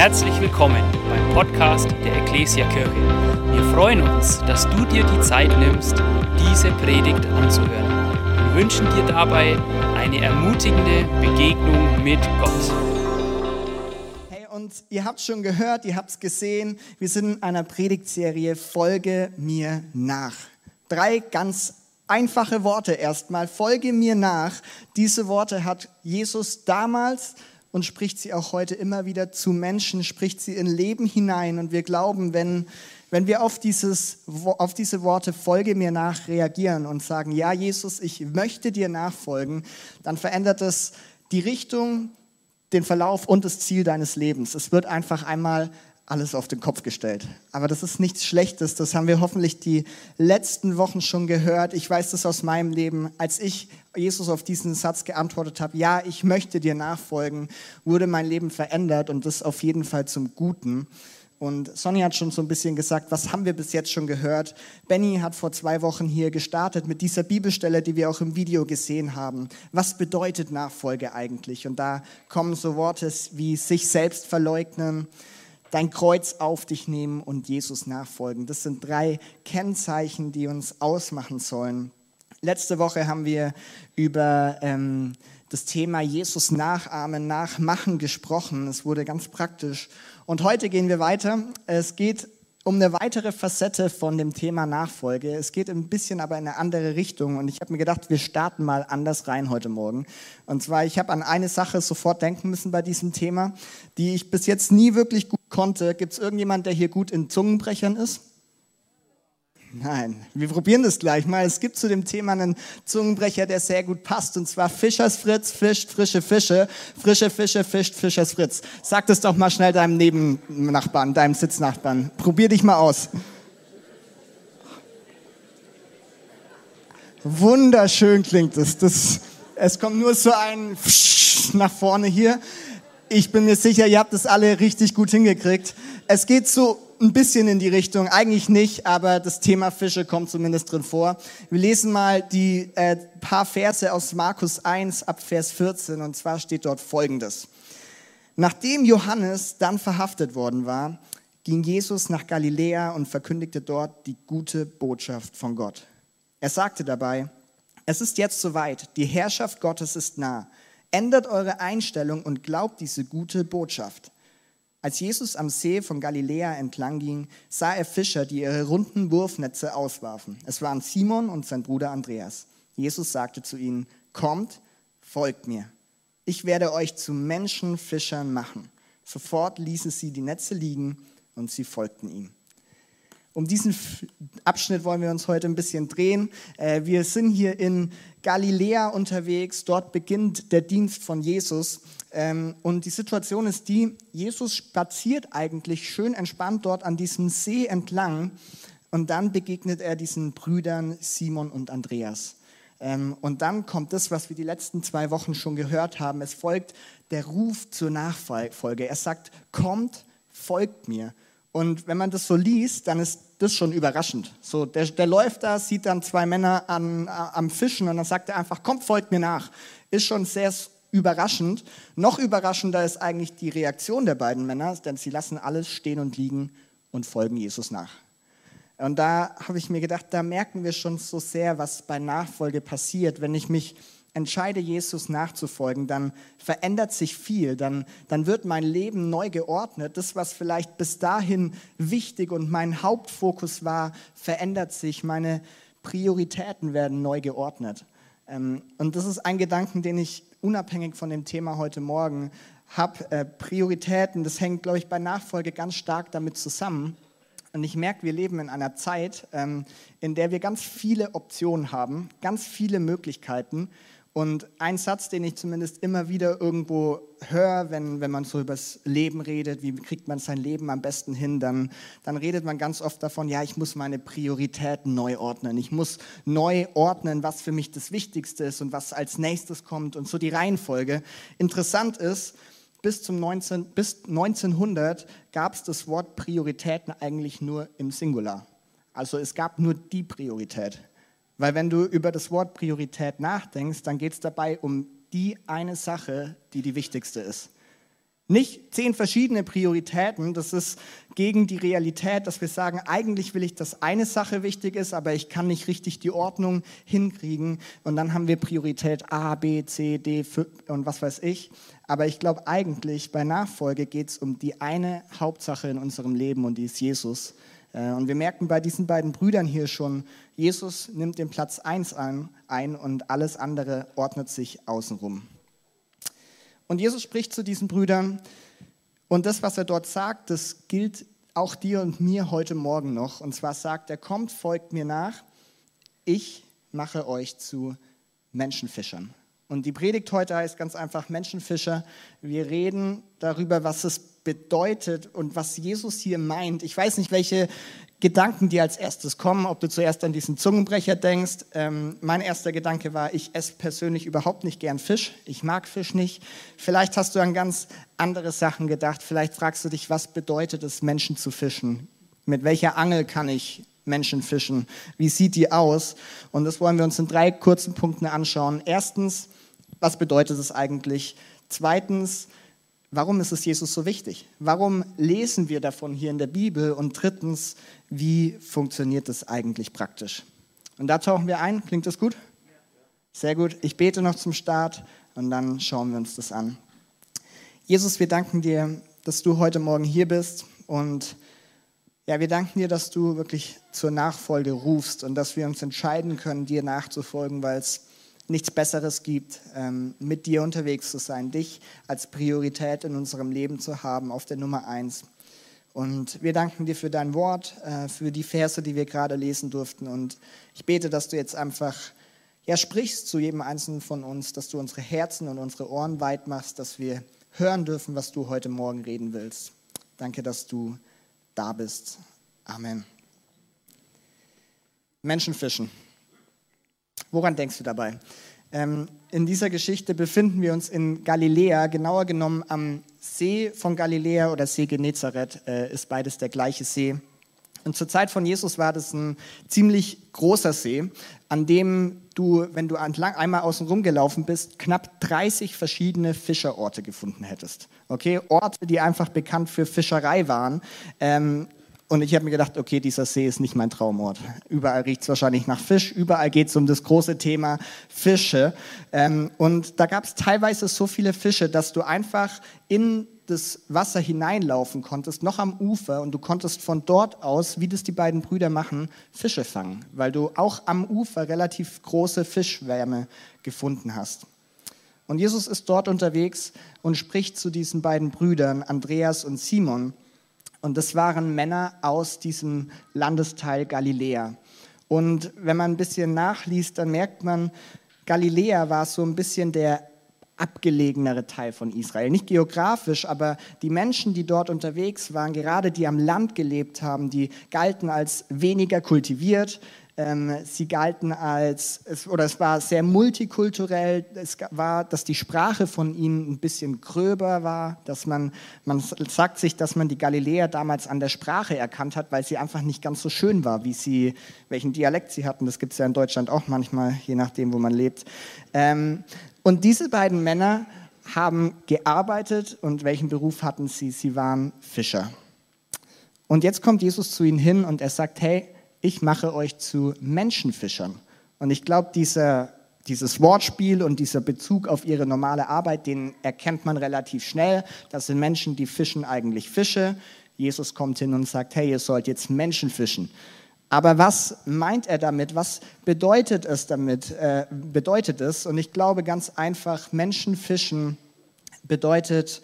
Herzlich willkommen beim Podcast der Ecclesia Kirche. Wir freuen uns, dass du dir die Zeit nimmst, diese Predigt anzuhören. Wir wünschen dir dabei eine ermutigende Begegnung mit Gott. Hey, und ihr habt schon gehört, ihr habt es gesehen, wir sind in einer Predigtserie Folge mir nach. Drei ganz einfache Worte erstmal. Folge mir nach. Diese Worte hat Jesus damals und spricht sie auch heute immer wieder zu Menschen, spricht sie in Leben hinein. Und wir glauben, wenn, wenn wir auf, dieses, auf diese Worte Folge mir nach reagieren und sagen, ja Jesus, ich möchte dir nachfolgen, dann verändert es die Richtung, den Verlauf und das Ziel deines Lebens. Es wird einfach einmal alles auf den Kopf gestellt. Aber das ist nichts Schlechtes, das haben wir hoffentlich die letzten Wochen schon gehört. Ich weiß das aus meinem Leben. Als ich Jesus auf diesen Satz geantwortet habe, ja, ich möchte dir nachfolgen, wurde mein Leben verändert und das auf jeden Fall zum Guten. Und Sonny hat schon so ein bisschen gesagt, was haben wir bis jetzt schon gehört? Benny hat vor zwei Wochen hier gestartet mit dieser Bibelstelle, die wir auch im Video gesehen haben. Was bedeutet Nachfolge eigentlich? Und da kommen so Worte wie sich selbst verleugnen, dein Kreuz auf dich nehmen und Jesus nachfolgen. Das sind drei Kennzeichen, die uns ausmachen sollen. Letzte Woche haben wir über ähm, das Thema Jesus nachahmen, nachmachen gesprochen. Es wurde ganz praktisch. Und heute gehen wir weiter. Es geht um eine weitere Facette von dem Thema Nachfolge. Es geht ein bisschen aber in eine andere Richtung und ich habe mir gedacht, wir starten mal anders rein heute Morgen. Und zwar, ich habe an eine Sache sofort denken müssen bei diesem Thema, die ich bis jetzt nie wirklich gut konnte. Gibt es irgendjemand, der hier gut in Zungenbrechern ist? Nein, wir probieren das gleich mal. Es gibt zu dem Thema einen Zungenbrecher, der sehr gut passt, und zwar Fischers Fritz fischt frische Fische, frische Fische fischt Fischers Fritz. Sag das doch mal schnell deinem Nebennachbarn, deinem Sitznachbarn. Probier dich mal aus. Wunderschön klingt es. Das, es kommt nur so ein Fisch nach vorne hier. Ich bin mir sicher, ihr habt das alle richtig gut hingekriegt. Es geht so ein bisschen in die Richtung, eigentlich nicht, aber das Thema Fische kommt zumindest drin vor. Wir lesen mal die äh, paar Verse aus Markus 1 ab Vers 14 und zwar steht dort folgendes. Nachdem Johannes dann verhaftet worden war, ging Jesus nach Galiläa und verkündigte dort die gute Botschaft von Gott. Er sagte dabei, es ist jetzt soweit, die Herrschaft Gottes ist nah. Ändert eure Einstellung und glaubt diese gute Botschaft. Als Jesus am See von Galiläa entlang ging, sah er Fischer, die ihre runden Wurfnetze auswarfen. Es waren Simon und sein Bruder Andreas. Jesus sagte zu ihnen, kommt, folgt mir. Ich werde euch zu Menschenfischern machen. Sofort ließen sie die Netze liegen und sie folgten ihm. Um diesen Abschnitt wollen wir uns heute ein bisschen drehen. Äh, wir sind hier in Galiläa unterwegs. Dort beginnt der Dienst von Jesus. Ähm, und die Situation ist die, Jesus spaziert eigentlich schön entspannt dort an diesem See entlang. Und dann begegnet er diesen Brüdern Simon und Andreas. Ähm, und dann kommt das, was wir die letzten zwei Wochen schon gehört haben. Es folgt der Ruf zur Nachfolge. Er sagt, kommt, folgt mir. Und wenn man das so liest, dann ist das schon überraschend. So, der, der läuft da, sieht dann zwei Männer an, am Fischen und dann sagt er einfach, kommt, folgt mir nach. Ist schon sehr überraschend. Noch überraschender ist eigentlich die Reaktion der beiden Männer, denn sie lassen alles stehen und liegen und folgen Jesus nach. Und da habe ich mir gedacht, da merken wir schon so sehr, was bei Nachfolge passiert, wenn ich mich entscheide, Jesus nachzufolgen, dann verändert sich viel, dann, dann wird mein Leben neu geordnet. Das, was vielleicht bis dahin wichtig und mein Hauptfokus war, verändert sich. Meine Prioritäten werden neu geordnet. Ähm, und das ist ein Gedanken, den ich unabhängig von dem Thema heute Morgen habe. Äh, Prioritäten, das hängt, glaube ich, bei Nachfolge ganz stark damit zusammen. Und ich merke, wir leben in einer Zeit, ähm, in der wir ganz viele Optionen haben, ganz viele Möglichkeiten. Und ein Satz, den ich zumindest immer wieder irgendwo höre, wenn, wenn man so über das Leben redet, wie kriegt man sein Leben am besten hin, dann, dann redet man ganz oft davon, ja, ich muss meine Prioritäten neu ordnen. Ich muss neu ordnen, was für mich das Wichtigste ist und was als nächstes kommt und so die Reihenfolge. Interessant ist, bis, zum 19, bis 1900 gab es das Wort Prioritäten eigentlich nur im Singular. Also es gab nur die Priorität. Weil wenn du über das Wort Priorität nachdenkst, dann geht es dabei um die eine Sache, die die wichtigste ist. Nicht zehn verschiedene Prioritäten, das ist gegen die Realität, dass wir sagen, eigentlich will ich, dass eine Sache wichtig ist, aber ich kann nicht richtig die Ordnung hinkriegen. Und dann haben wir Priorität A, B, C, D und was weiß ich. Aber ich glaube eigentlich, bei Nachfolge geht es um die eine Hauptsache in unserem Leben und die ist Jesus. Äh, und wir merken bei diesen beiden Brüdern hier schon, Jesus nimmt den Platz 1 ein und alles andere ordnet sich außenrum. Und Jesus spricht zu diesen Brüdern und das, was er dort sagt, das gilt auch dir und mir heute Morgen noch. Und zwar sagt er, kommt, folgt mir nach, ich mache euch zu Menschenfischern. Und die Predigt heute heißt ganz einfach Menschenfischer. Wir reden darüber, was es bedeutet und was Jesus hier meint. Ich weiß nicht, welche Gedanken dir als erstes kommen, ob du zuerst an diesen Zungenbrecher denkst. Ähm, mein erster Gedanke war, ich esse persönlich überhaupt nicht gern Fisch. Ich mag Fisch nicht. Vielleicht hast du an ganz andere Sachen gedacht. Vielleicht fragst du dich, was bedeutet es, Menschen zu fischen? Mit welcher Angel kann ich Menschen fischen? Wie sieht die aus? Und das wollen wir uns in drei kurzen Punkten anschauen. Erstens, was bedeutet es eigentlich? Zweitens, Warum ist es Jesus so wichtig? Warum lesen wir davon hier in der Bibel? Und drittens, wie funktioniert das eigentlich praktisch? Und da tauchen wir ein. Klingt das gut? Sehr gut. Ich bete noch zum Start und dann schauen wir uns das an. Jesus, wir danken dir, dass du heute Morgen hier bist und ja, wir danken dir, dass du wirklich zur Nachfolge rufst und dass wir uns entscheiden können, dir nachzufolgen, weil es nichts Besseres gibt, ähm, mit dir unterwegs zu sein, dich als Priorität in unserem Leben zu haben, auf der Nummer eins. Und wir danken dir für dein Wort, äh, für die Verse, die wir gerade lesen durften. Und ich bete, dass du jetzt einfach ja, sprichst zu jedem Einzelnen von uns, dass du unsere Herzen und unsere Ohren weit machst, dass wir hören dürfen, was du heute Morgen reden willst. Danke, dass du da bist. Amen. Menschenfischen. Woran denkst du dabei? Ähm, in dieser Geschichte befinden wir uns in Galiläa, genauer genommen am See von Galiläa oder See Genezareth, äh, ist beides der gleiche See. Und zur Zeit von Jesus war das ein ziemlich großer See, an dem du, wenn du entlang einmal außen rum gelaufen bist, knapp 30 verschiedene Fischerorte gefunden hättest. Okay, Orte, die einfach bekannt für Fischerei waren. Ähm, und ich habe mir gedacht, okay, dieser See ist nicht mein Traumort. Überall riecht es wahrscheinlich nach Fisch, überall geht es um das große Thema Fische. Ähm, und da gab es teilweise so viele Fische, dass du einfach in das Wasser hineinlaufen konntest, noch am Ufer, und du konntest von dort aus, wie das die beiden Brüder machen, Fische fangen, weil du auch am Ufer relativ große Fischwärme gefunden hast. Und Jesus ist dort unterwegs und spricht zu diesen beiden Brüdern, Andreas und Simon. Und das waren Männer aus diesem Landesteil Galiläa. Und wenn man ein bisschen nachliest, dann merkt man, Galiläa war so ein bisschen der abgelegenere Teil von Israel. Nicht geografisch, aber die Menschen, die dort unterwegs waren, gerade die am Land gelebt haben, die galten als weniger kultiviert, sie galten als, es, oder es war sehr multikulturell, es war, dass die Sprache von ihnen ein bisschen gröber war, dass man, man sagt sich, dass man die Galiläer damals an der Sprache erkannt hat, weil sie einfach nicht ganz so schön war, wie sie, welchen Dialekt sie hatten. Das gibt es ja in Deutschland auch manchmal, je nachdem, wo man lebt. Ähm, und diese beiden Männer haben gearbeitet und welchen Beruf hatten sie? Sie waren Fischer. Und jetzt kommt Jesus zu ihnen hin und er sagt, hey, ich mache euch zu Menschenfischern. Und ich glaube, dieser, dieses Wortspiel und dieser Bezug auf ihre normale Arbeit, den erkennt man relativ schnell. Das sind Menschen, die fischen eigentlich Fische. Jesus kommt hin und sagt, hey, ihr sollt jetzt Menschen fischen. Aber was meint er damit? Was bedeutet es damit? Äh, bedeutet es? Und ich glaube ganz einfach, Menschen fischen bedeutet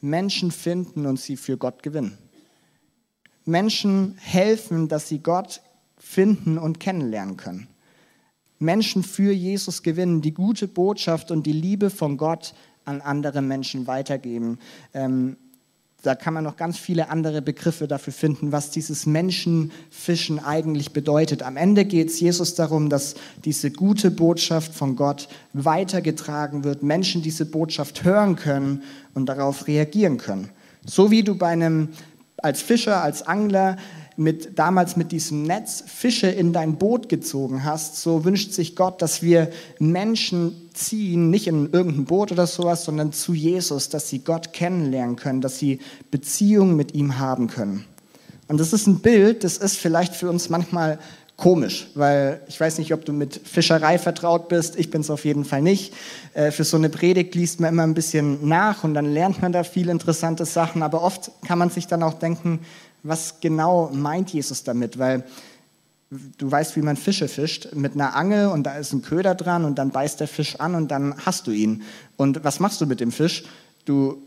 Menschen finden und sie für Gott gewinnen. Menschen helfen, dass sie Gott finden und kennenlernen können. Menschen für Jesus gewinnen, die gute Botschaft und die Liebe von Gott an andere Menschen weitergeben. Ähm, da kann man noch ganz viele andere Begriffe dafür finden, was dieses Menschenfischen eigentlich bedeutet. Am Ende geht es Jesus darum, dass diese gute Botschaft von Gott weitergetragen wird, Menschen diese Botschaft hören können und darauf reagieren können. So wie du bei einem als Fischer, als Angler mit, damals mit diesem Netz Fische in dein Boot gezogen hast, so wünscht sich Gott, dass wir Menschen ziehen, nicht in irgendein Boot oder sowas, sondern zu Jesus, dass sie Gott kennenlernen können, dass sie Beziehungen mit ihm haben können. Und das ist ein Bild, das ist vielleicht für uns manchmal komisch, weil ich weiß nicht, ob du mit Fischerei vertraut bist, ich bin es auf jeden Fall nicht. Äh, für so eine Predigt liest man immer ein bisschen nach und dann lernt man da viele interessante Sachen, aber oft kann man sich dann auch denken, was genau meint Jesus damit, weil du weißt, wie man Fische fischt, mit einer Angel und da ist ein Köder dran und dann beißt der Fisch an und dann hast du ihn. Und was machst du mit dem Fisch? Du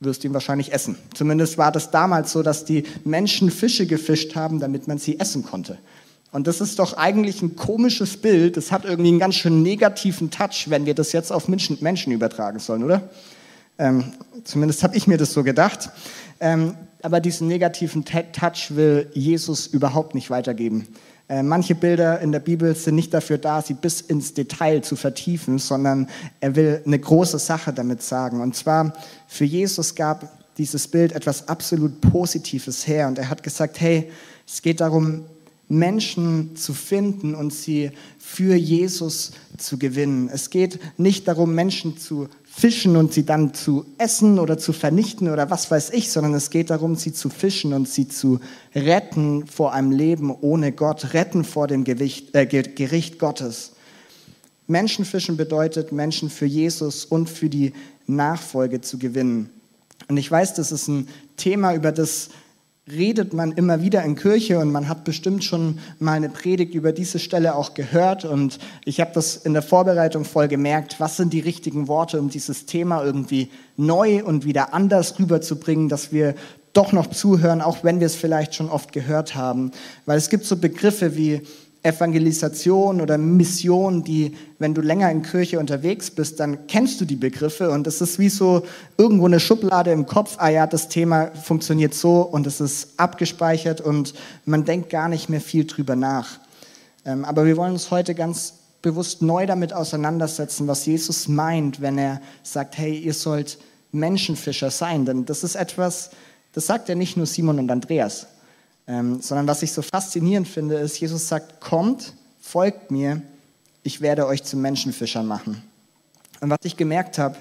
wirst ihn wahrscheinlich essen. Zumindest war das damals so, dass die Menschen Fische gefischt haben, damit man sie essen konnte. Und das ist doch eigentlich ein komisches Bild. Das hat irgendwie einen ganz schön negativen Touch, wenn wir das jetzt auf Menschen, Menschen übertragen sollen, oder? Ähm, zumindest habe ich mir das so gedacht. Ähm, aber diesen negativen Touch will Jesus überhaupt nicht weitergeben. Äh, manche Bilder in der Bibel sind nicht dafür da, sie bis ins Detail zu vertiefen, sondern er will eine große Sache damit sagen. Und zwar, für Jesus gab dieses Bild etwas absolut Positives her. Und er hat gesagt, hey, es geht darum, Menschen zu finden und sie für Jesus zu gewinnen. Es geht nicht darum, Menschen zu fischen und sie dann zu essen oder zu vernichten oder was weiß ich, sondern es geht darum, sie zu fischen und sie zu retten vor einem Leben ohne Gott, retten vor dem Gewicht, äh, Gericht Gottes. Menschenfischen bedeutet, Menschen für Jesus und für die Nachfolge zu gewinnen. Und ich weiß, das ist ein Thema, über das redet man immer wieder in Kirche und man hat bestimmt schon mal eine Predigt über diese Stelle auch gehört und ich habe das in der Vorbereitung voll gemerkt, was sind die richtigen Worte, um dieses Thema irgendwie neu und wieder anders rüberzubringen, dass wir doch noch zuhören, auch wenn wir es vielleicht schon oft gehört haben. Weil es gibt so Begriffe wie Evangelisation oder Mission, die, wenn du länger in Kirche unterwegs bist, dann kennst du die Begriffe und es ist wie so irgendwo eine Schublade im Kopf, ah ja, das Thema funktioniert so und es ist abgespeichert und man denkt gar nicht mehr viel drüber nach. Ähm, aber wir wollen uns heute ganz bewusst neu damit auseinandersetzen, was Jesus meint, wenn er sagt, hey, ihr sollt Menschenfischer sein, denn das ist etwas, das sagt er nicht nur Simon und Andreas, ähm, sondern was ich so faszinierend finde, ist, Jesus sagt, kommt, folgt mir, ich werde euch zu Menschenfischern machen. Und was ich gemerkt habe,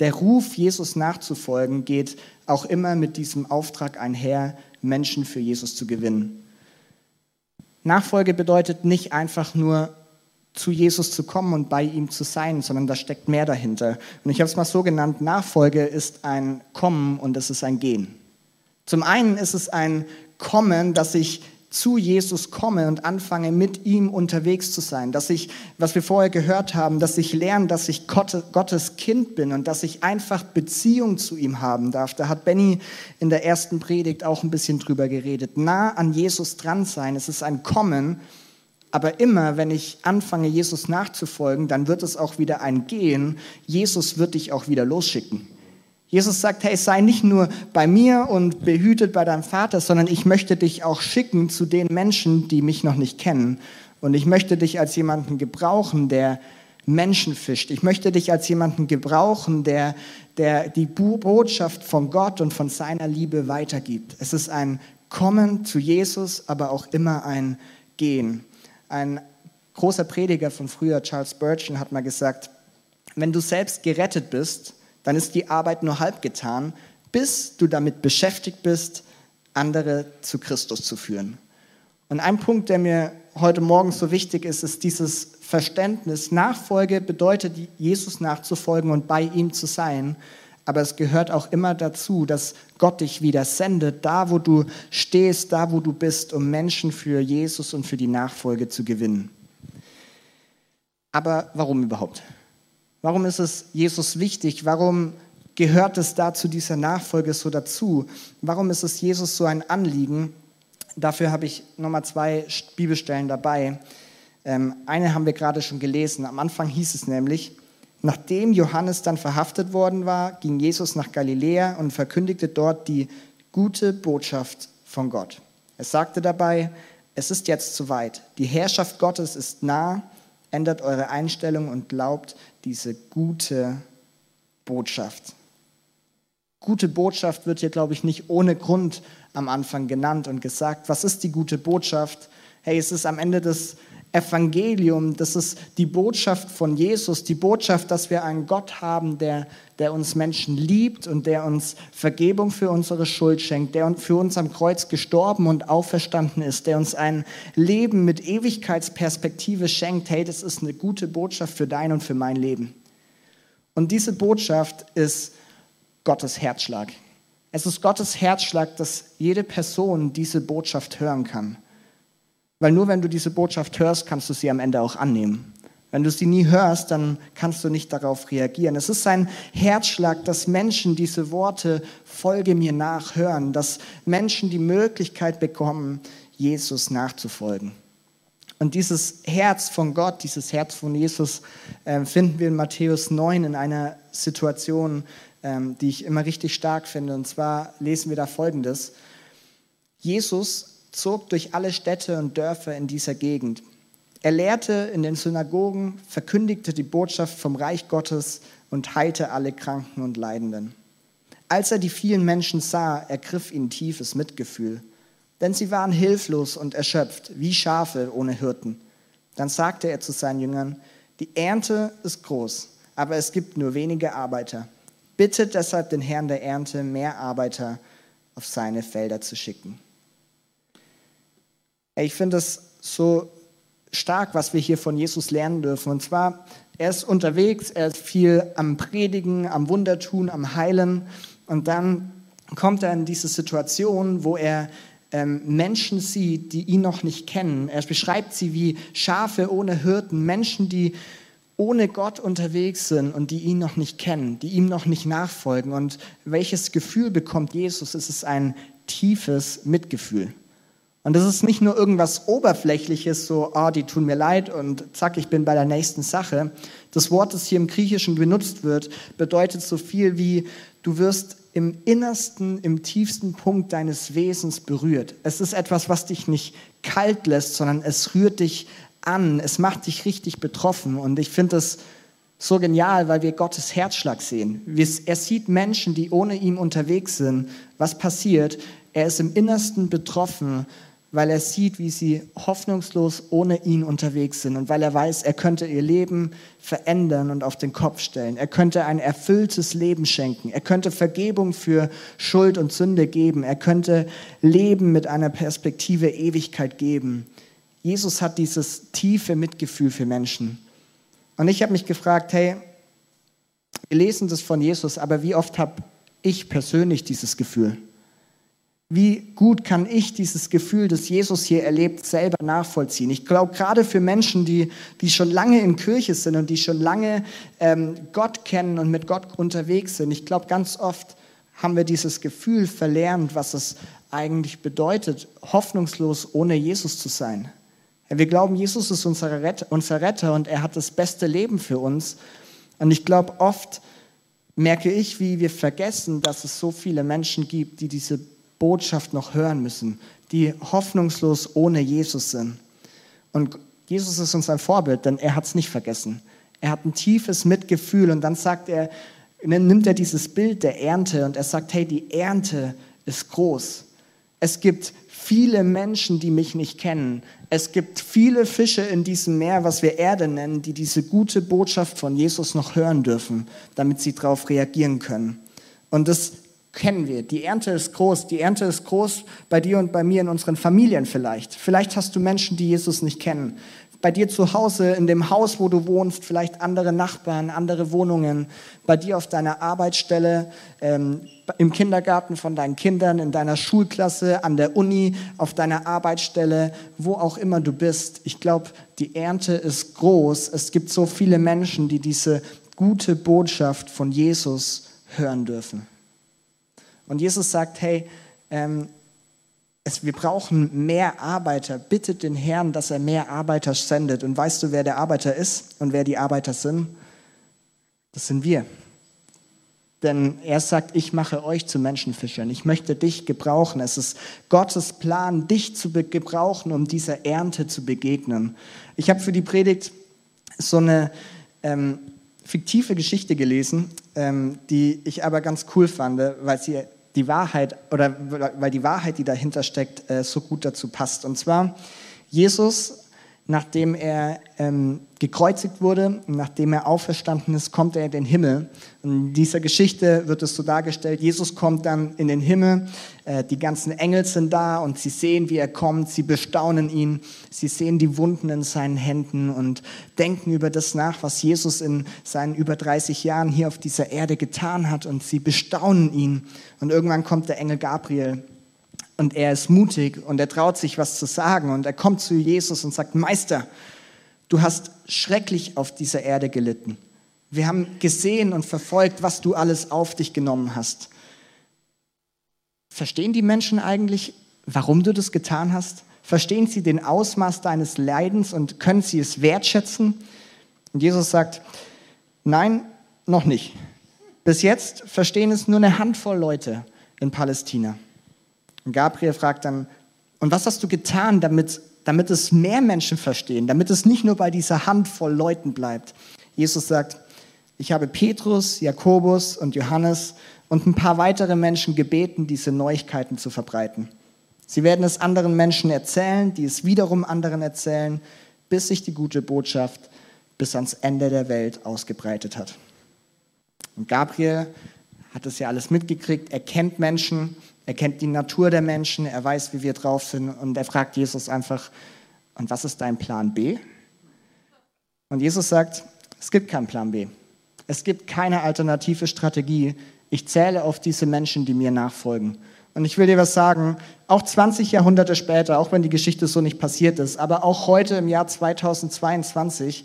der Ruf, Jesus nachzufolgen, geht auch immer mit diesem Auftrag einher, Menschen für Jesus zu gewinnen. Nachfolge bedeutet nicht einfach nur zu Jesus zu kommen und bei ihm zu sein, sondern da steckt mehr dahinter. Und ich habe es mal so genannt, Nachfolge ist ein Kommen und es ist ein Gehen. Zum einen ist es ein kommen, dass ich zu Jesus komme und anfange, mit ihm unterwegs zu sein. Dass ich, was wir vorher gehört haben, dass ich lerne, dass ich Gottes Kind bin und dass ich einfach Beziehung zu ihm haben darf. Da hat Benny in der ersten Predigt auch ein bisschen drüber geredet. Nah an Jesus dran sein, es ist ein Kommen. Aber immer, wenn ich anfange, Jesus nachzufolgen, dann wird es auch wieder ein Gehen. Jesus wird dich auch wieder losschicken. Jesus sagt, hey, sei nicht nur bei mir und behütet bei deinem Vater, sondern ich möchte dich auch schicken zu den Menschen, die mich noch nicht kennen. Und ich möchte dich als jemanden gebrauchen, der Menschen fischt. Ich möchte dich als jemanden gebrauchen, der, der die Botschaft von Gott und von seiner Liebe weitergibt. Es ist ein Kommen zu Jesus, aber auch immer ein Gehen. Ein großer Prediger von früher, Charles Spurgeon, hat mal gesagt, wenn du selbst gerettet bist, dann ist die Arbeit nur halb getan, bis du damit beschäftigt bist, andere zu Christus zu führen. Und ein Punkt, der mir heute Morgen so wichtig ist, ist dieses Verständnis. Nachfolge bedeutet, Jesus nachzufolgen und bei ihm zu sein. Aber es gehört auch immer dazu, dass Gott dich wieder sendet, da wo du stehst, da wo du bist, um Menschen für Jesus und für die Nachfolge zu gewinnen. Aber warum überhaupt? Warum ist es Jesus wichtig? Warum gehört es da zu dieser Nachfolge so dazu? Warum ist es Jesus so ein Anliegen? Dafür habe ich nochmal zwei Bibelstellen dabei. Ähm, eine haben wir gerade schon gelesen. Am Anfang hieß es nämlich, nachdem Johannes dann verhaftet worden war, ging Jesus nach Galiläa und verkündigte dort die gute Botschaft von Gott. Er sagte dabei, es ist jetzt soweit. Die Herrschaft Gottes ist nah ändert eure Einstellung und glaubt diese gute Botschaft. gute Botschaft wird hier, glaube ich, nicht ohne Grund am Anfang genannt und gesagt. Was ist die gute Botschaft? Hey, es ist am Ende des Evangelium, das ist die Botschaft von Jesus, die Botschaft, dass wir einen Gott haben, der, der uns Menschen liebt und der uns Vergebung für unsere Schuld schenkt, der für uns am Kreuz gestorben und auferstanden ist, der uns ein Leben mit Ewigkeitsperspektive schenkt. Hey, das ist eine gute Botschaft für dein und für mein Leben. Und diese Botschaft ist Gottes Herzschlag. Es ist Gottes Herzschlag, dass jede Person diese Botschaft hören kann. Weil nur wenn du diese Botschaft hörst, kannst du sie am Ende auch annehmen. Wenn du sie nie hörst, dann kannst du nicht darauf reagieren. Es ist ein Herzschlag, dass Menschen diese Worte Folge mir nach hören, dass Menschen die Möglichkeit bekommen, Jesus nachzufolgen. Und dieses Herz von Gott, dieses Herz von Jesus äh, finden wir in Matthäus 9 in einer Situation, ähm, die ich immer richtig stark finde. Und zwar lesen wir da Folgendes. Jesus zog durch alle Städte und Dörfer in dieser Gegend. Er lehrte in den Synagogen, verkündigte die Botschaft vom Reich Gottes und heilte alle Kranken und Leidenden. Als er die vielen Menschen sah, ergriff ihn tiefes Mitgefühl, denn sie waren hilflos und erschöpft, wie Schafe ohne Hirten. Dann sagte er zu seinen Jüngern, die Ernte ist groß, aber es gibt nur wenige Arbeiter. Bittet deshalb den Herrn der Ernte, mehr Arbeiter auf seine Felder zu schicken. Ich finde es so stark, was wir hier von Jesus lernen dürfen. Und zwar, er ist unterwegs, er ist viel am Predigen, am Wundertun, am Heilen. Und dann kommt er in diese Situation, wo er ähm, Menschen sieht, die ihn noch nicht kennen. Er beschreibt sie wie Schafe ohne Hirten, Menschen, die ohne Gott unterwegs sind und die ihn noch nicht kennen, die ihm noch nicht nachfolgen. Und welches Gefühl bekommt Jesus? Es ist ein tiefes Mitgefühl. Und das ist nicht nur irgendwas Oberflächliches, so, ah, oh, die tun mir leid und zack, ich bin bei der nächsten Sache. Das Wort, das hier im Griechischen benutzt wird, bedeutet so viel wie, du wirst im innersten, im tiefsten Punkt deines Wesens berührt. Es ist etwas, was dich nicht kalt lässt, sondern es rührt dich an, es macht dich richtig betroffen. Und ich finde das so genial, weil wir Gottes Herzschlag sehen. Er sieht Menschen, die ohne ihn unterwegs sind. Was passiert? Er ist im Innersten betroffen weil er sieht, wie sie hoffnungslos ohne ihn unterwegs sind und weil er weiß, er könnte ihr Leben verändern und auf den Kopf stellen. Er könnte ein erfülltes Leben schenken. Er könnte Vergebung für Schuld und Sünde geben. Er könnte Leben mit einer Perspektive Ewigkeit geben. Jesus hat dieses tiefe Mitgefühl für Menschen. Und ich habe mich gefragt, hey, wir lesen das von Jesus, aber wie oft habe ich persönlich dieses Gefühl? Wie gut kann ich dieses Gefühl, das Jesus hier erlebt, selber nachvollziehen? Ich glaube, gerade für Menschen, die, die schon lange in Kirche sind und die schon lange ähm, Gott kennen und mit Gott unterwegs sind, ich glaube, ganz oft haben wir dieses Gefühl verlernt, was es eigentlich bedeutet, hoffnungslos ohne Jesus zu sein. Wir glauben, Jesus ist unser Retter, unser Retter und er hat das beste Leben für uns. Und ich glaube, oft merke ich, wie wir vergessen, dass es so viele Menschen gibt, die diese Botschaft noch hören müssen, die hoffnungslos ohne Jesus sind. Und Jesus ist uns ein Vorbild, denn er hat es nicht vergessen. Er hat ein tiefes Mitgefühl und dann sagt er, nimmt er dieses Bild der Ernte und er sagt, hey, die Ernte ist groß. Es gibt viele Menschen, die mich nicht kennen. Es gibt viele Fische in diesem Meer, was wir Erde nennen, die diese gute Botschaft von Jesus noch hören dürfen, damit sie darauf reagieren können. Und das kennen wir. Die Ernte ist groß. Die Ernte ist groß bei dir und bei mir in unseren Familien vielleicht. Vielleicht hast du Menschen, die Jesus nicht kennen. Bei dir zu Hause, in dem Haus, wo du wohnst, vielleicht andere Nachbarn, andere Wohnungen. Bei dir auf deiner Arbeitsstelle, ähm, im Kindergarten von deinen Kindern, in deiner Schulklasse, an der Uni, auf deiner Arbeitsstelle, wo auch immer du bist. Ich glaube, die Ernte ist groß. Es gibt so viele Menschen, die diese gute Botschaft von Jesus hören dürfen. Und Jesus sagt, hey, ähm, es, wir brauchen mehr Arbeiter. Bittet den Herrn, dass er mehr Arbeiter sendet. Und weißt du, wer der Arbeiter ist und wer die Arbeiter sind? Das sind wir. Denn er sagt, ich mache euch zu Menschenfischern. Ich möchte dich gebrauchen. Es ist Gottes Plan, dich zu gebrauchen, um dieser Ernte zu begegnen. Ich habe für die Predigt so eine ähm, fiktive Geschichte gelesen. ähm, die ich aber ganz cool fand, weil sie die Wahrheit oder weil die Wahrheit, die dahinter steckt, äh, so gut dazu passt. Und zwar Jesus nachdem er ähm, gekreuzigt wurde, nachdem er auferstanden ist, kommt er in den Himmel. In dieser Geschichte wird es so dargestellt, Jesus kommt dann in den Himmel, äh, die ganzen Engel sind da und sie sehen, wie er kommt, sie bestaunen ihn, sie sehen die Wunden in seinen Händen und denken über das nach, was Jesus in seinen über 30 Jahren hier auf dieser Erde getan hat. Und sie bestaunen ihn. Und irgendwann kommt der Engel Gabriel und er ist mutig und er traut sich was zu sagen und er kommt zu Jesus und sagt, Meister, du hast schrecklich auf dieser Erde gelitten. Wir haben gesehen und verfolgt, was du alles auf dich genommen hast. Verstehen die Menschen eigentlich, warum du das getan hast? Verstehen sie den Ausmaß deines Leidens und können sie es wertschätzen? Und Jesus sagt, nein, noch nicht. Bis jetzt verstehen es nur eine Handvoll Leute in Palästina. Und Gabriel fragt dann, und was hast du getan, damit, damit es mehr Menschen verstehen, damit es nicht nur bei dieser Handvoll Leuten bleibt? Jesus sagt, ich habe Petrus, Jakobus und Johannes und ein paar weitere Menschen gebeten, diese Neuigkeiten zu verbreiten. Sie werden es anderen Menschen erzählen, die es wiederum anderen erzählen, bis sich die gute Botschaft bis ans Ende der Welt ausgebreitet hat. Und Gabriel hat das ja alles mitgekriegt, er kennt Menschen, er kennt die Natur der Menschen, er weiß, wie wir drauf sind und er fragt Jesus einfach, und was ist dein Plan B? Und Jesus sagt, es gibt keinen Plan B. Es gibt keine alternative Strategie. Ich zähle auf diese Menschen, die mir nachfolgen. Und ich will dir was sagen, auch 20 Jahrhunderte später, auch wenn die Geschichte so nicht passiert ist, aber auch heute im Jahr 2022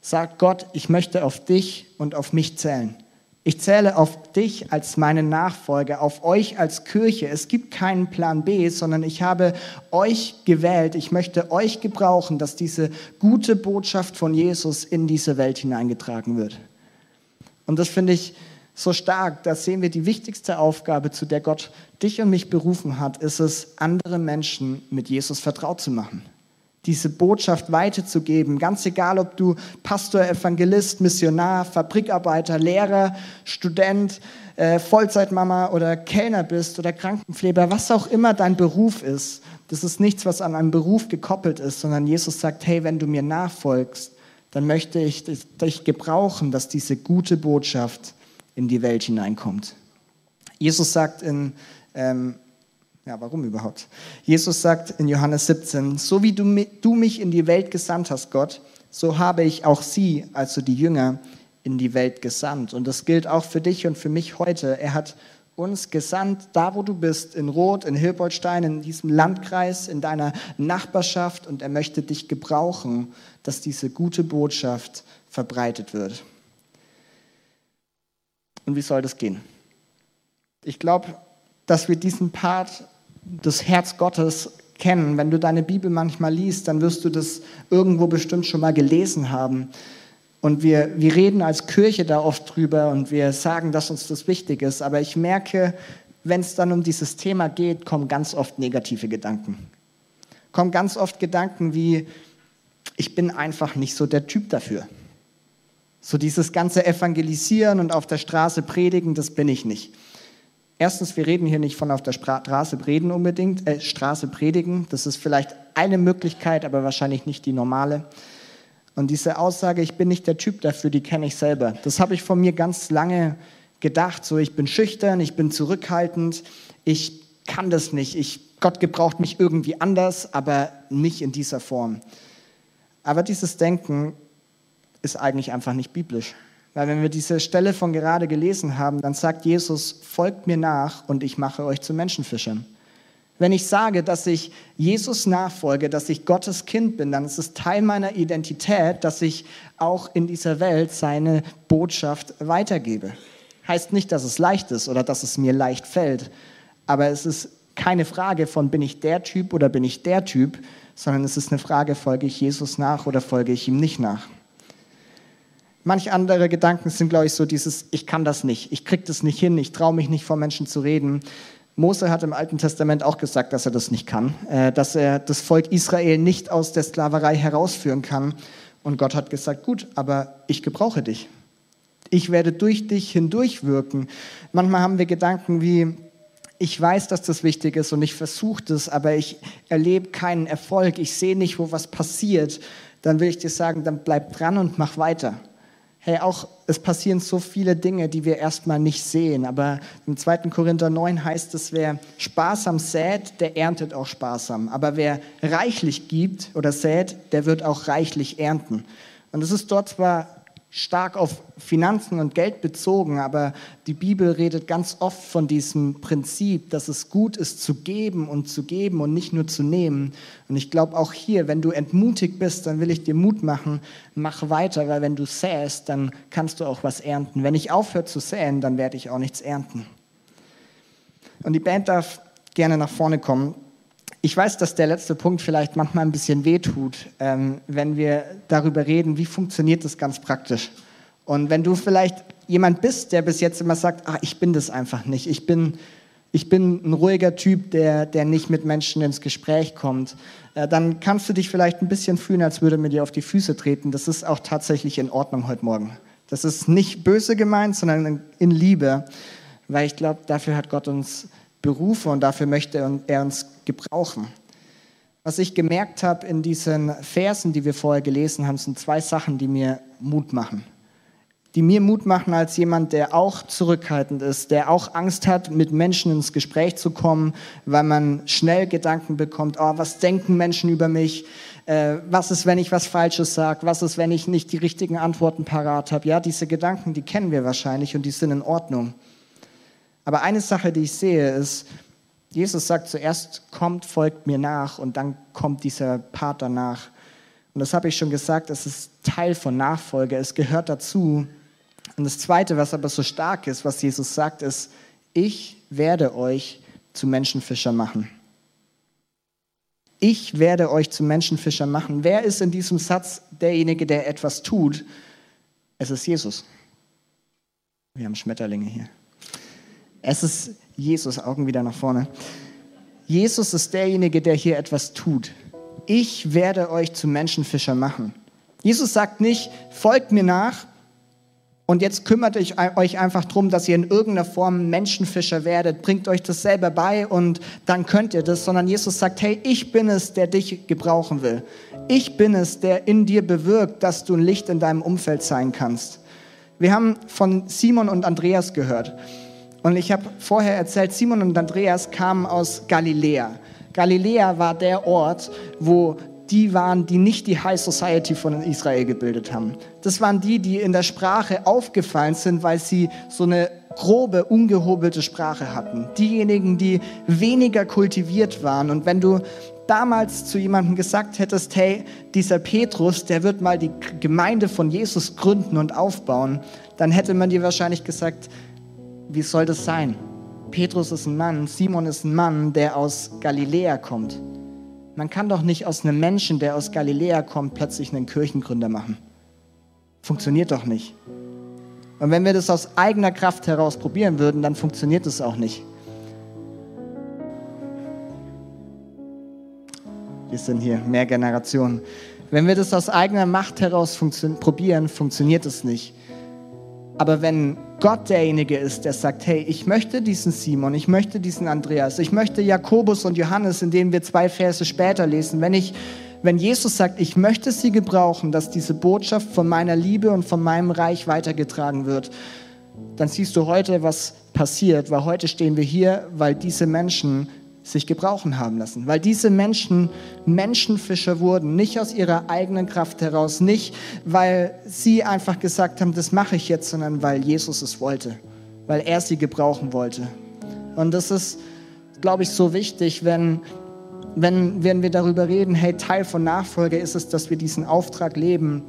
sagt Gott, ich möchte auf dich und auf mich zählen. Ich zähle auf dich als meinen Nachfolger, auf euch als Kirche. Es gibt keinen Plan B, sondern ich habe euch gewählt. Ich möchte euch gebrauchen, dass diese gute Botschaft von Jesus in diese Welt hineingetragen wird. Und das finde ich so stark. Da sehen wir die wichtigste Aufgabe, zu der Gott dich und mich berufen hat, ist es, andere Menschen mit Jesus vertraut zu machen diese Botschaft weiterzugeben. Ganz egal, ob du Pastor, Evangelist, Missionar, Fabrikarbeiter, Lehrer, Student, äh, Vollzeitmama oder Kellner bist oder Krankenpfleger, was auch immer dein Beruf ist. Das ist nichts, was an einem Beruf gekoppelt ist, sondern Jesus sagt, hey, wenn du mir nachfolgst, dann möchte ich dich gebrauchen, dass diese gute Botschaft in die Welt hineinkommt. Jesus sagt in ähm, ja, warum überhaupt? Jesus sagt in Johannes 17, so wie du, du mich in die Welt gesandt hast, Gott, so habe ich auch sie, also die Jünger, in die Welt gesandt. Und das gilt auch für dich und für mich heute. Er hat uns gesandt, da wo du bist, in Roth, in Hilboldstein, in diesem Landkreis, in deiner Nachbarschaft. Und er möchte dich gebrauchen, dass diese gute Botschaft verbreitet wird. Und wie soll das gehen? Ich glaube, dass wir diesen Part das Herz Gottes kennen. Wenn du deine Bibel manchmal liest, dann wirst du das irgendwo bestimmt schon mal gelesen haben. Und wir, wir reden als Kirche da oft drüber und wir sagen, dass uns das wichtig ist. Aber ich merke, wenn es dann um dieses Thema geht, kommen ganz oft negative Gedanken. Kommen ganz oft Gedanken wie, ich bin einfach nicht so der Typ dafür. So dieses ganze Evangelisieren und auf der Straße predigen, das bin ich nicht. Erstens, wir reden hier nicht von auf der Straße reden unbedingt, äh, Straße predigen. Das ist vielleicht eine Möglichkeit, aber wahrscheinlich nicht die normale. Und diese Aussage, ich bin nicht der Typ dafür, die kenne ich selber. Das habe ich von mir ganz lange gedacht. So, ich bin schüchtern, ich bin zurückhaltend, ich kann das nicht. Ich, Gott gebraucht mich irgendwie anders, aber nicht in dieser Form. Aber dieses Denken ist eigentlich einfach nicht biblisch. Weil wenn wir diese Stelle von gerade gelesen haben, dann sagt Jesus, folgt mir nach und ich mache euch zu Menschenfischern. Wenn ich sage, dass ich Jesus nachfolge, dass ich Gottes Kind bin, dann ist es Teil meiner Identität, dass ich auch in dieser Welt seine Botschaft weitergebe. Heißt nicht, dass es leicht ist oder dass es mir leicht fällt, aber es ist keine Frage von, bin ich der Typ oder bin ich der Typ, sondern es ist eine Frage, folge ich Jesus nach oder folge ich ihm nicht nach. Manch andere Gedanken sind, glaube ich, so dieses, ich kann das nicht, ich kriege das nicht hin, ich traue mich nicht vor Menschen zu reden. Mose hat im Alten Testament auch gesagt, dass er das nicht kann, äh, dass er das Volk Israel nicht aus der Sklaverei herausführen kann. Und Gott hat gesagt, gut, aber ich gebrauche dich. Ich werde durch dich hindurchwirken. Manchmal haben wir Gedanken wie, ich weiß, dass das wichtig ist und ich versuche das, aber ich erlebe keinen Erfolg, ich sehe nicht, wo was passiert, dann will ich dir sagen, dann bleib dran und mach weiter. Hey, auch es passieren so viele Dinge, die wir erstmal nicht sehen, aber im 2. Korinther 9 heißt es, wer sparsam sät, der erntet auch sparsam, aber wer reichlich gibt oder sät, der wird auch reichlich ernten. Und es ist dort zwar stark auf Finanzen und Geld bezogen, aber die Bibel redet ganz oft von diesem Prinzip, dass es gut ist zu geben und zu geben und nicht nur zu nehmen. Und ich glaube auch hier, wenn du entmutigt bist, dann will ich dir Mut machen, mach weiter, weil wenn du säst, dann kannst du auch was ernten. Wenn ich aufhöre zu säen, dann werde ich auch nichts ernten. Und die Band darf gerne nach vorne kommen. Ich weiß, dass der letzte Punkt vielleicht manchmal ein bisschen wehtut, ähm, wenn wir darüber reden, wie funktioniert das ganz praktisch. Und wenn du vielleicht jemand bist, der bis jetzt immer sagt, ach, ich bin das einfach nicht, ich bin, ich bin ein ruhiger Typ, der, der nicht mit Menschen ins Gespräch kommt, äh, dann kannst du dich vielleicht ein bisschen fühlen, als würde mir dir auf die Füße treten. Das ist auch tatsächlich in Ordnung heute Morgen. Das ist nicht böse gemeint, sondern in Liebe, weil ich glaube, dafür hat Gott uns berufen und dafür möchte er uns gebrauchen. Was ich gemerkt habe in diesen Versen, die wir vorher gelesen haben, sind zwei Sachen, die mir Mut machen. Die mir Mut machen als jemand, der auch zurückhaltend ist, der auch Angst hat, mit Menschen ins Gespräch zu kommen, weil man schnell Gedanken bekommt, oh, was denken Menschen über mich? Äh, was ist, wenn ich was Falsches sage? Was ist, wenn ich nicht die richtigen Antworten parat habe? Ja, diese Gedanken, die kennen wir wahrscheinlich und die sind in Ordnung. Aber eine Sache, die ich sehe, ist, Jesus sagt zuerst, kommt, folgt mir nach und dann kommt dieser Part danach. Und das habe ich schon gesagt, es ist Teil von Nachfolge, es gehört dazu. Und das Zweite, was aber so stark ist, was Jesus sagt, ist, ich werde euch zu Menschenfischer machen. Ich werde euch zu Menschenfischer machen. Wer ist in diesem Satz derjenige, der etwas tut? Es ist Jesus. Wir haben Schmetterlinge hier. Es ist Jesus, Augen wieder nach vorne. Jesus ist derjenige, der hier etwas tut. Ich werde euch zu Menschenfischer machen. Jesus sagt nicht, folgt mir nach und jetzt kümmert euch einfach darum, dass ihr in irgendeiner Form Menschenfischer werdet, bringt euch das selber bei und dann könnt ihr das, sondern Jesus sagt, hey, ich bin es, der dich gebrauchen will. Ich bin es, der in dir bewirkt, dass du ein Licht in deinem Umfeld sein kannst. Wir haben von Simon und Andreas gehört. Und ich habe vorher erzählt, Simon und Andreas kamen aus Galiläa. Galiläa war der Ort, wo die waren, die nicht die High Society von Israel gebildet haben. Das waren die, die in der Sprache aufgefallen sind, weil sie so eine grobe, ungehobelte Sprache hatten. Diejenigen, die weniger kultiviert waren. Und wenn du damals zu jemandem gesagt hättest, hey, dieser Petrus, der wird mal die Gemeinde von Jesus gründen und aufbauen, dann hätte man dir wahrscheinlich gesagt, wie soll das sein? Petrus ist ein Mann, Simon ist ein Mann, der aus Galiläa kommt. Man kann doch nicht aus einem Menschen, der aus Galiläa kommt, plötzlich einen Kirchengründer machen. Funktioniert doch nicht. Und wenn wir das aus eigener Kraft heraus probieren würden, dann funktioniert es auch nicht. Wir sind hier mehr Generationen. Wenn wir das aus eigener Macht heraus funktio probieren, funktioniert es nicht. Aber wenn Gott derjenige ist, der sagt, hey, ich möchte diesen Simon, ich möchte diesen Andreas, ich möchte Jakobus und Johannes, in denen wir zwei Verse später lesen, wenn ich wenn Jesus sagt, ich möchte sie gebrauchen, dass diese Botschaft von meiner Liebe und von meinem Reich weitergetragen wird, dann siehst du heute, was passiert, weil heute stehen wir hier, weil diese Menschen sich gebrauchen haben lassen, weil diese Menschen Menschenfischer wurden, nicht aus ihrer eigenen Kraft heraus, nicht weil sie einfach gesagt haben, das mache ich jetzt, sondern weil Jesus es wollte, weil er sie gebrauchen wollte. Und das ist, glaube ich, so wichtig, wenn, wenn, wenn wir darüber reden, hey, Teil von Nachfolge ist es, dass wir diesen Auftrag leben,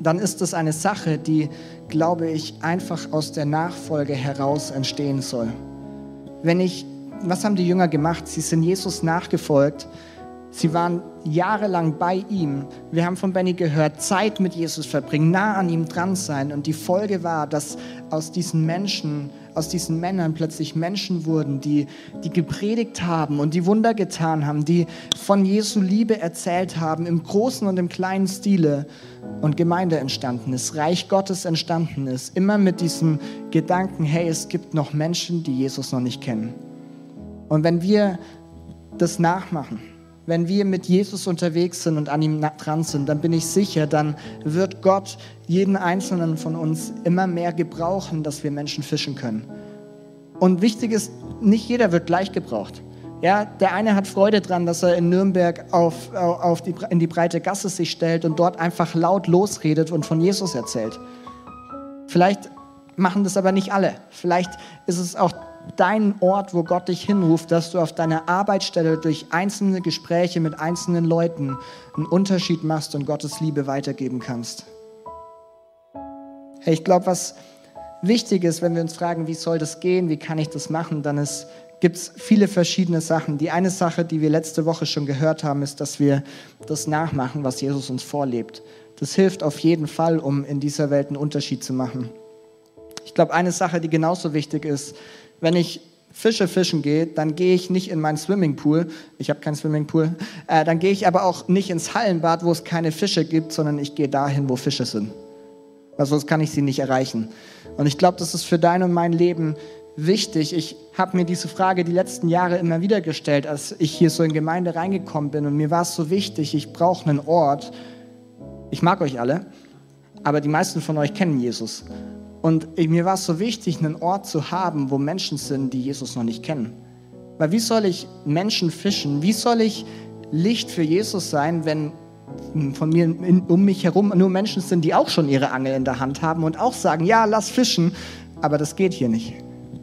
dann ist das eine Sache, die, glaube ich, einfach aus der Nachfolge heraus entstehen soll. Wenn ich was haben die Jünger gemacht? Sie sind Jesus nachgefolgt. Sie waren jahrelang bei ihm. Wir haben von Benny gehört, Zeit mit Jesus verbringen, nah an ihm dran sein. Und die Folge war, dass aus diesen Menschen aus diesen Männern plötzlich Menschen wurden, die, die gepredigt haben und die Wunder getan haben, die von Jesu Liebe erzählt haben, im großen und im kleinen Stile und Gemeinde entstanden ist, Reich Gottes entstanden ist, immer mit diesem Gedanken, hey, es gibt noch Menschen, die Jesus noch nicht kennen. Und wenn wir das nachmachen, wenn wir mit Jesus unterwegs sind und an ihm dran sind, dann bin ich sicher, dann wird Gott jeden einzelnen von uns immer mehr gebrauchen, dass wir Menschen fischen können. Und wichtig ist, nicht jeder wird gleich gebraucht. Ja, der eine hat Freude dran, dass er in Nürnberg auf, auf die, in die breite Gasse sich stellt und dort einfach laut losredet und von Jesus erzählt. Vielleicht machen das aber nicht alle. Vielleicht ist es auch dein Ort, wo Gott dich hinruft, dass du auf deiner Arbeitsstelle durch einzelne Gespräche mit einzelnen Leuten einen Unterschied machst und Gottes Liebe weitergeben kannst. Hey, ich glaube, was wichtig ist, wenn wir uns fragen, wie soll das gehen, wie kann ich das machen, dann gibt es viele verschiedene Sachen. Die eine Sache, die wir letzte Woche schon gehört haben, ist, dass wir das nachmachen, was Jesus uns vorlebt. Das hilft auf jeden Fall, um in dieser Welt einen Unterschied zu machen. Ich glaube, eine Sache, die genauso wichtig ist, wenn ich Fische fischen gehe, dann gehe ich nicht in meinen Swimmingpool, ich habe keinen Swimmingpool, äh, dann gehe ich aber auch nicht ins Hallenbad, wo es keine Fische gibt, sondern ich gehe dahin, wo Fische sind. Weil sonst kann ich sie nicht erreichen. Und ich glaube, das ist für dein und mein Leben wichtig. Ich habe mir diese Frage die letzten Jahre immer wieder gestellt, als ich hier so in Gemeinde reingekommen bin. Und mir war es so wichtig, ich brauche einen Ort. Ich mag euch alle, aber die meisten von euch kennen Jesus. Und mir war es so wichtig, einen Ort zu haben, wo Menschen sind, die Jesus noch nicht kennen. Weil wie soll ich Menschen fischen? Wie soll ich Licht für Jesus sein, wenn von mir um mich herum nur Menschen sind, die auch schon ihre Angel in der Hand haben und auch sagen, ja, lass fischen, aber das geht hier nicht.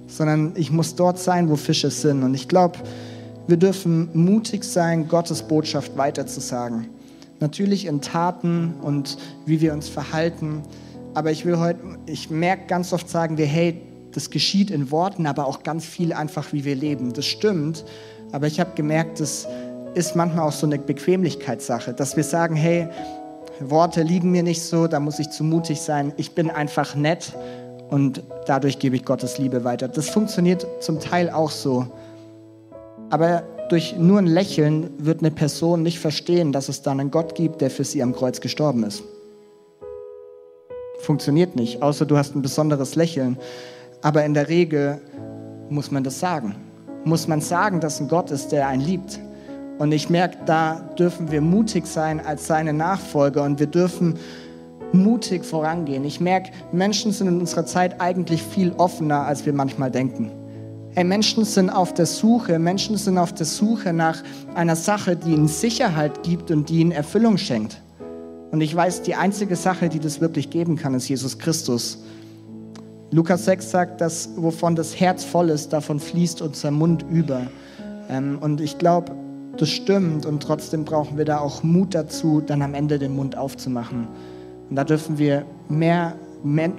Sondern ich muss dort sein, wo Fische sind. Und ich glaube, wir dürfen mutig sein, Gottes Botschaft weiterzusagen. Natürlich in Taten und wie wir uns verhalten. Aber ich will heute, ich merke ganz oft sagen wir, hey, das geschieht in Worten, aber auch ganz viel einfach, wie wir leben. Das stimmt. Aber ich habe gemerkt, das ist manchmal auch so eine Bequemlichkeitssache, dass wir sagen, hey, Worte liegen mir nicht so, da muss ich zu mutig sein. Ich bin einfach nett und dadurch gebe ich Gottes Liebe weiter. Das funktioniert zum Teil auch so. Aber durch nur ein Lächeln wird eine Person nicht verstehen, dass es dann einen Gott gibt, der für sie am Kreuz gestorben ist funktioniert nicht, außer du hast ein besonderes Lächeln. Aber in der Regel muss man das sagen. Muss man sagen, dass ein Gott ist, der einen liebt. Und ich merke, da dürfen wir mutig sein als seine Nachfolger und wir dürfen mutig vorangehen. Ich merke, Menschen sind in unserer Zeit eigentlich viel offener, als wir manchmal denken. Hey, Menschen sind auf der Suche, Menschen sind auf der Suche nach einer Sache, die ihnen Sicherheit gibt und die ihnen Erfüllung schenkt. Und ich weiß, die einzige Sache, die das wirklich geben kann, ist Jesus Christus. Lukas 6 sagt, dass wovon das Herz voll ist, davon fließt unser Mund über. Ähm, und ich glaube, das stimmt und trotzdem brauchen wir da auch Mut dazu, dann am Ende den Mund aufzumachen. Und da dürfen wir mehr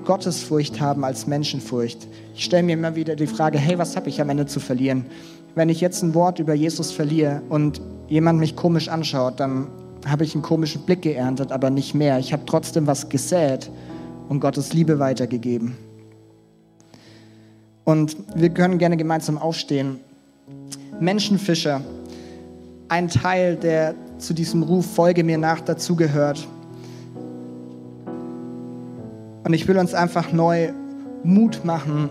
Gottesfurcht haben als Menschenfurcht. Ich stelle mir immer wieder die Frage, hey, was habe ich am Ende zu verlieren? Wenn ich jetzt ein Wort über Jesus verliere und jemand mich komisch anschaut, dann habe ich einen komischen Blick geerntet, aber nicht mehr. Ich habe trotzdem was gesät und Gottes Liebe weitergegeben. Und wir können gerne gemeinsam aufstehen. Menschenfischer, ein Teil, der zu diesem Ruf Folge mir nach dazugehört. Und ich will uns einfach neu Mut machen,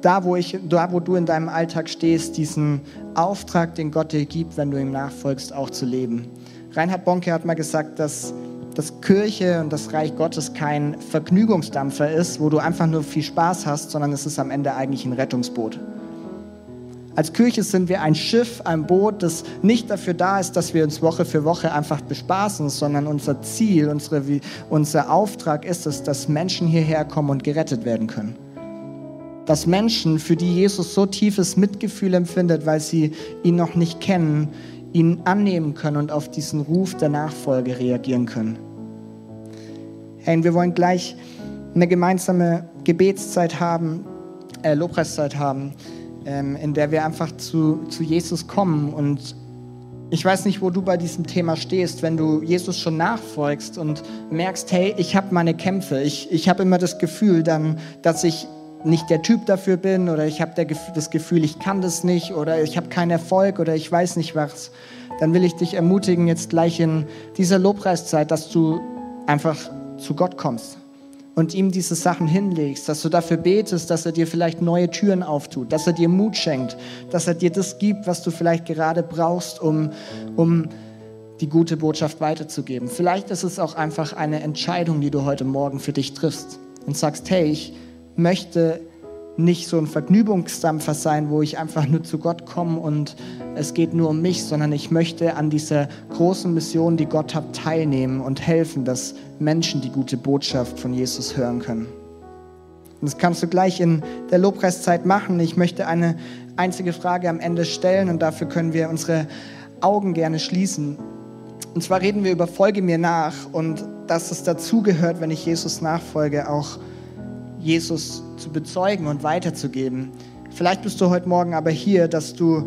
da wo, ich, da, wo du in deinem Alltag stehst, diesen Auftrag, den Gott dir gibt, wenn du ihm nachfolgst, auch zu leben. Reinhard Bonke hat mal gesagt, dass, dass Kirche und das Reich Gottes kein Vergnügungsdampfer ist, wo du einfach nur viel Spaß hast, sondern es ist am Ende eigentlich ein Rettungsboot. Als Kirche sind wir ein Schiff, ein Boot, das nicht dafür da ist, dass wir uns Woche für Woche einfach bespaßen, sondern unser Ziel, unsere, unser Auftrag ist es, dass Menschen hierher kommen und gerettet werden können dass Menschen, für die Jesus so tiefes Mitgefühl empfindet, weil sie ihn noch nicht kennen, ihn annehmen können und auf diesen Ruf der Nachfolge reagieren können. Hey, wir wollen gleich eine gemeinsame Gebetszeit haben, äh, Lobpreiszeit haben, ähm, in der wir einfach zu, zu Jesus kommen. Und ich weiß nicht, wo du bei diesem Thema stehst, wenn du Jesus schon nachfolgst und merkst, hey, ich habe meine Kämpfe. Ich, ich habe immer das Gefühl dann, dass ich nicht der Typ dafür bin oder ich habe das Gefühl, ich kann das nicht oder ich habe keinen Erfolg oder ich weiß nicht was, dann will ich dich ermutigen, jetzt gleich in dieser Lobpreiszeit, dass du einfach zu Gott kommst und ihm diese Sachen hinlegst, dass du dafür betest, dass er dir vielleicht neue Türen auftut, dass er dir Mut schenkt, dass er dir das gibt, was du vielleicht gerade brauchst, um, um die gute Botschaft weiterzugeben. Vielleicht ist es auch einfach eine Entscheidung, die du heute Morgen für dich triffst und sagst, hey, ich möchte nicht so ein Vergnügungsdampfer sein, wo ich einfach nur zu Gott komme und es geht nur um mich, sondern ich möchte an dieser großen Mission, die Gott hat, teilnehmen und helfen, dass Menschen die gute Botschaft von Jesus hören können. Und das kannst du gleich in der Lobpreiszeit machen. Ich möchte eine einzige Frage am Ende stellen und dafür können wir unsere Augen gerne schließen. Und zwar reden wir über Folge mir nach und dass es dazugehört, wenn ich Jesus nachfolge, auch Jesus zu bezeugen und weiterzugeben. Vielleicht bist du heute Morgen aber hier, dass du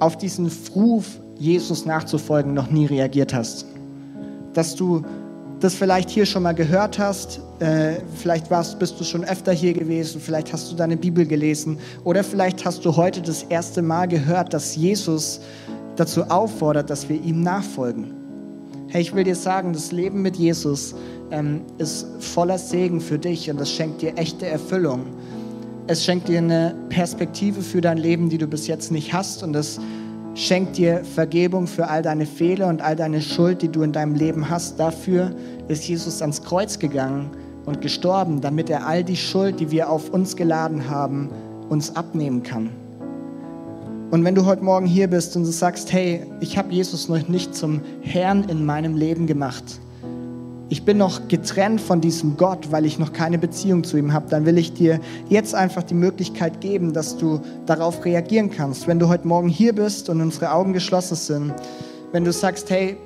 auf diesen Ruf, Jesus nachzufolgen, noch nie reagiert hast. Dass du das vielleicht hier schon mal gehört hast, äh, vielleicht warst, bist du schon öfter hier gewesen, vielleicht hast du deine Bibel gelesen oder vielleicht hast du heute das erste Mal gehört, dass Jesus dazu auffordert, dass wir ihm nachfolgen. Hey, ich will dir sagen, das Leben mit Jesus ähm, ist voller Segen für dich und das schenkt dir echte Erfüllung. Es schenkt dir eine Perspektive für dein Leben, die du bis jetzt nicht hast und es schenkt dir Vergebung für all deine Fehler und all deine Schuld, die du in deinem Leben hast. Dafür ist Jesus ans Kreuz gegangen und gestorben, damit er all die Schuld, die wir auf uns geladen haben, uns abnehmen kann. Und wenn du heute Morgen hier bist und du sagst, hey, ich habe Jesus noch nicht zum Herrn in meinem Leben gemacht, ich bin noch getrennt von diesem Gott, weil ich noch keine Beziehung zu ihm habe, dann will ich dir jetzt einfach die Möglichkeit geben, dass du darauf reagieren kannst. Wenn du heute Morgen hier bist und unsere Augen geschlossen sind, wenn du sagst, hey,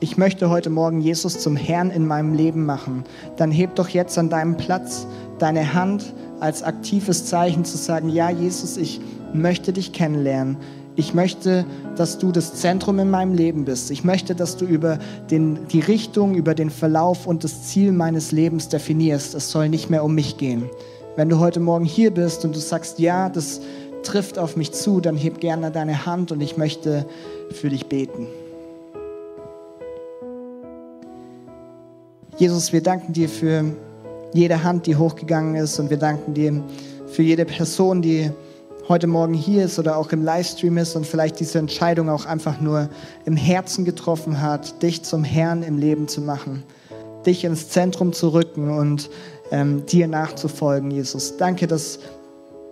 ich möchte heute Morgen Jesus zum Herrn in meinem Leben machen, dann heb doch jetzt an deinem Platz deine Hand als aktives Zeichen zu sagen, ja Jesus, ich möchte dich kennenlernen. Ich möchte, dass du das Zentrum in meinem Leben bist. Ich möchte, dass du über den, die Richtung, über den Verlauf und das Ziel meines Lebens definierst. Es soll nicht mehr um mich gehen. Wenn du heute Morgen hier bist und du sagst, ja, das trifft auf mich zu, dann heb gerne deine Hand und ich möchte für dich beten. Jesus, wir danken dir für jede Hand, die hochgegangen ist und wir danken dir für jede Person, die heute Morgen hier ist oder auch im Livestream ist und vielleicht diese Entscheidung auch einfach nur im Herzen getroffen hat, dich zum Herrn im Leben zu machen, dich ins Zentrum zu rücken und ähm, dir nachzufolgen, Jesus. Danke, dass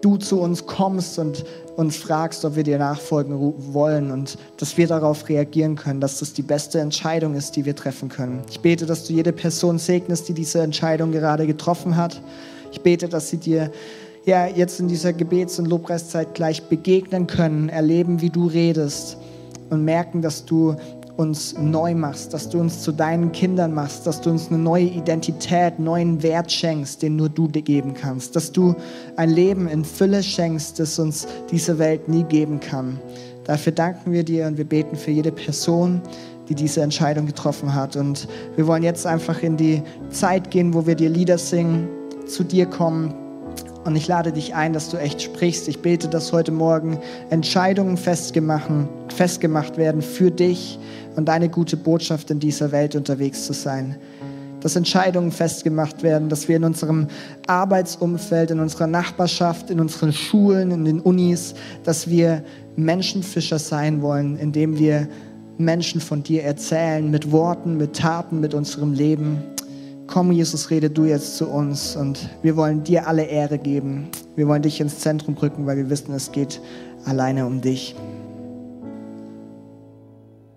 du zu uns kommst und uns fragst, ob wir dir nachfolgen wollen und dass wir darauf reagieren können, dass das die beste Entscheidung ist, die wir treffen können. Ich bete, dass du jede Person segnest, die diese Entscheidung gerade getroffen hat. Ich bete, dass sie dir ja, jetzt in dieser Gebets- und Lobpreiszeit gleich begegnen können, erleben, wie du redest und merken, dass du uns neu machst, dass du uns zu deinen Kindern machst, dass du uns eine neue Identität, neuen Wert schenkst, den nur du dir geben kannst, dass du ein Leben in Fülle schenkst, das uns diese Welt nie geben kann. Dafür danken wir dir und wir beten für jede Person, die diese Entscheidung getroffen hat. Und wir wollen jetzt einfach in die Zeit gehen, wo wir dir Lieder singen, zu dir kommen und ich lade dich ein, dass du echt sprichst. Ich bete, dass heute Morgen Entscheidungen festgemacht, werden für dich und deine gute Botschaft in dieser Welt unterwegs zu sein. Dass Entscheidungen festgemacht werden, dass wir in unserem Arbeitsumfeld, in unserer Nachbarschaft, in unseren Schulen, in den Unis, dass wir Menschenfischer sein wollen, indem wir Menschen von dir erzählen, mit Worten, mit Taten, mit unserem Leben. Komm, Jesus, rede du jetzt zu uns und wir wollen dir alle Ehre geben. Wir wollen dich ins Zentrum rücken, weil wir wissen, es geht alleine um dich.